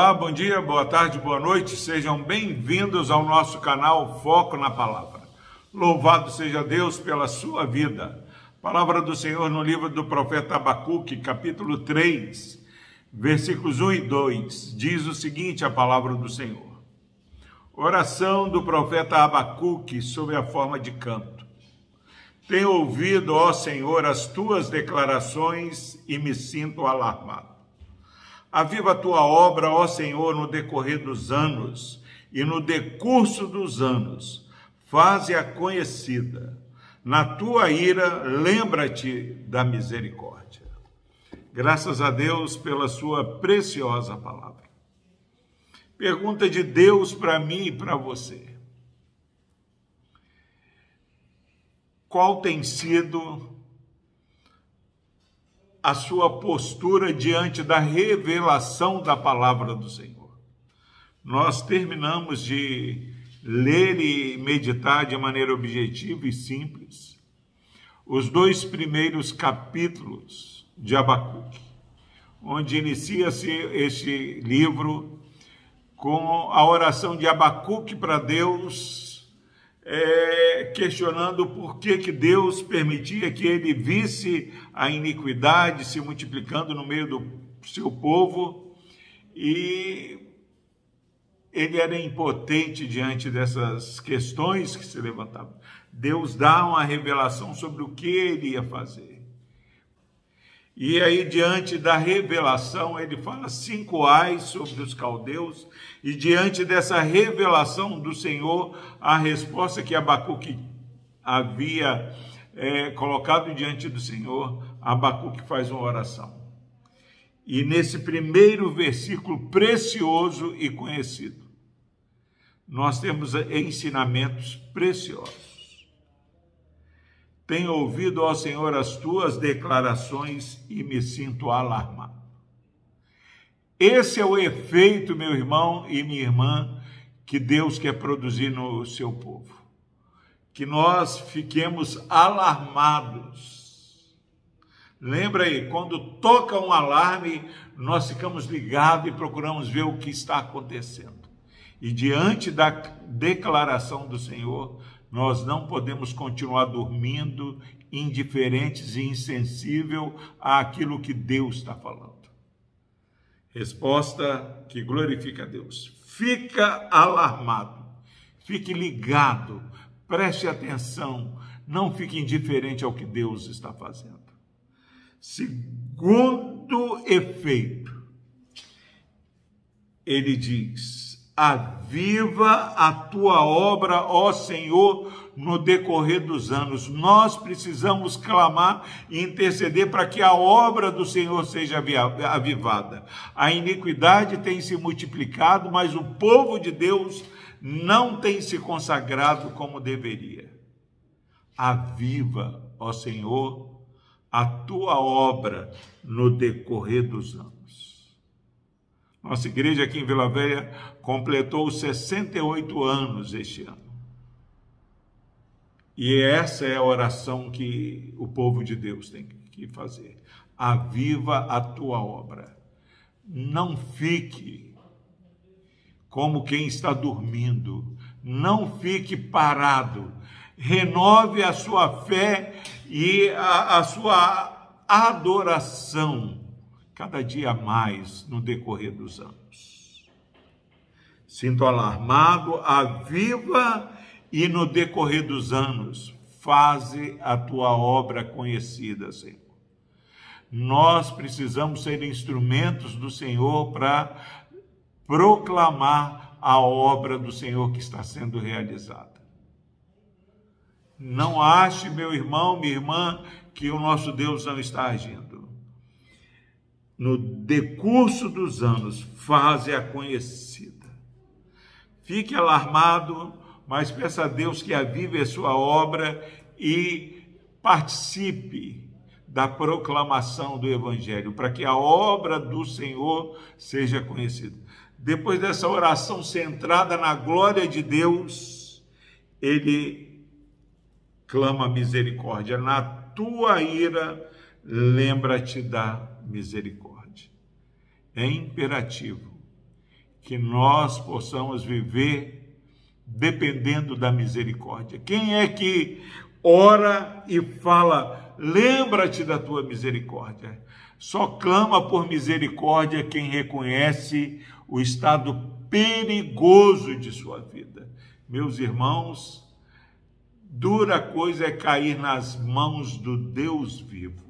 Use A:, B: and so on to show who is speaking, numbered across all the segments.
A: Olá, bom dia, boa tarde, boa noite, sejam bem-vindos ao nosso canal Foco na Palavra. Louvado seja Deus pela sua vida. Palavra do Senhor no livro do profeta Abacuque, capítulo 3, versículos 1 e 2, diz o seguinte: a palavra do Senhor. Oração do profeta Abacuque sob a forma de canto. Tenho ouvido, ó Senhor, as tuas declarações e me sinto alarmado. Aviva a tua obra, ó Senhor, no decorrer dos anos e no decurso dos anos, faze-a conhecida. Na tua ira, lembra-te da misericórdia. Graças a Deus pela sua preciosa palavra. Pergunta de Deus para mim e para você. Qual tem sido a sua postura diante da revelação da palavra do Senhor. Nós terminamos de ler e meditar de maneira objetiva e simples os dois primeiros capítulos de Abacuque, onde inicia-se este livro com a oração de Abacuque para Deus é, questionando por que, que Deus permitia que ele visse a iniquidade se multiplicando no meio do seu povo e ele era impotente diante dessas questões que se levantavam. Deus dá uma revelação sobre o que ele ia fazer. E aí, diante da revelação, ele fala cinco ais sobre os caldeus, e diante dessa revelação do Senhor, a resposta que Abacuque havia é, colocado diante do Senhor, Abacuque faz uma oração. E nesse primeiro versículo precioso e conhecido, nós temos ensinamentos preciosos. Tenho ouvido, ó Senhor, as tuas declarações e me sinto alarmado. Esse é o efeito, meu irmão e minha irmã, que Deus quer produzir no seu povo. Que nós fiquemos alarmados. Lembra aí, quando toca um alarme, nós ficamos ligados e procuramos ver o que está acontecendo. E diante da declaração do Senhor, nós não podemos continuar dormindo, indiferentes e insensível àquilo que Deus está falando. Resposta que glorifica a Deus. Fica alarmado, fique ligado, preste atenção, não fique indiferente ao que Deus está fazendo. Segundo efeito, ele diz: Aviva a tua obra, ó Senhor, no decorrer dos anos. Nós precisamos clamar e interceder para que a obra do Senhor seja avivada. A iniquidade tem se multiplicado, mas o povo de Deus não tem se consagrado como deveria. Aviva, ó Senhor, a tua obra no decorrer dos anos. Nossa igreja aqui em Vila Velha completou 68 anos este ano. E essa é a oração que o povo de Deus tem que fazer. Aviva a tua obra. Não fique como quem está dormindo. Não fique parado. Renove a sua fé e a, a sua adoração cada dia mais no decorrer dos anos. Sinto alarmado, aviva e no decorrer dos anos, faze a tua obra conhecida, Senhor. Nós precisamos ser instrumentos do Senhor para proclamar a obra do Senhor que está sendo realizada. Não ache, meu irmão, minha irmã, que o nosso Deus não está agindo no decurso dos anos, faze-a conhecida. Fique alarmado, mas peça a Deus que avive a sua obra e participe da proclamação do Evangelho, para que a obra do Senhor seja conhecida. Depois dessa oração centrada na glória de Deus, ele clama misericórdia. Na tua ira, lembra-te da misericórdia. É imperativo que nós possamos viver dependendo da misericórdia. Quem é que ora e fala, lembra-te da tua misericórdia? Só clama por misericórdia quem reconhece o estado perigoso de sua vida. Meus irmãos, dura coisa é cair nas mãos do Deus vivo.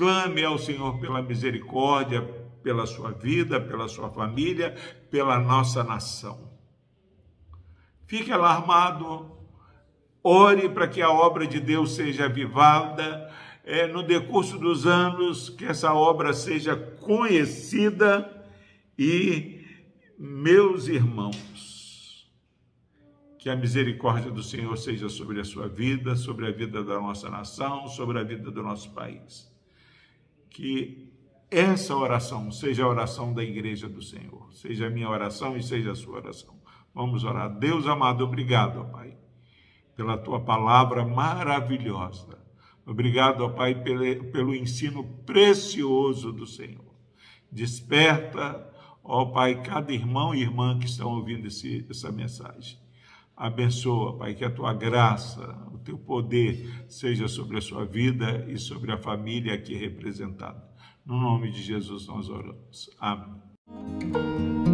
A: Clame ao Senhor pela misericórdia, pela sua vida, pela sua família, pela nossa nação. Fique alarmado, ore para que a obra de Deus seja avivada é, no decurso dos anos, que essa obra seja conhecida e, meus irmãos, que a misericórdia do Senhor seja sobre a sua vida, sobre a vida da nossa nação, sobre a vida do nosso país. Que essa oração seja a oração da igreja do Senhor, seja a minha oração e seja a sua oração. Vamos orar. Deus amado, obrigado, Pai, pela tua palavra maravilhosa. Obrigado, Pai, pelo, pelo ensino precioso do Senhor. Desperta, ó Pai, cada irmão e irmã que estão ouvindo esse, essa mensagem. Abençoa, Pai, que a tua graça, o teu poder seja sobre a sua vida e sobre a família aqui representada. No nome de Jesus nós oramos. Amém.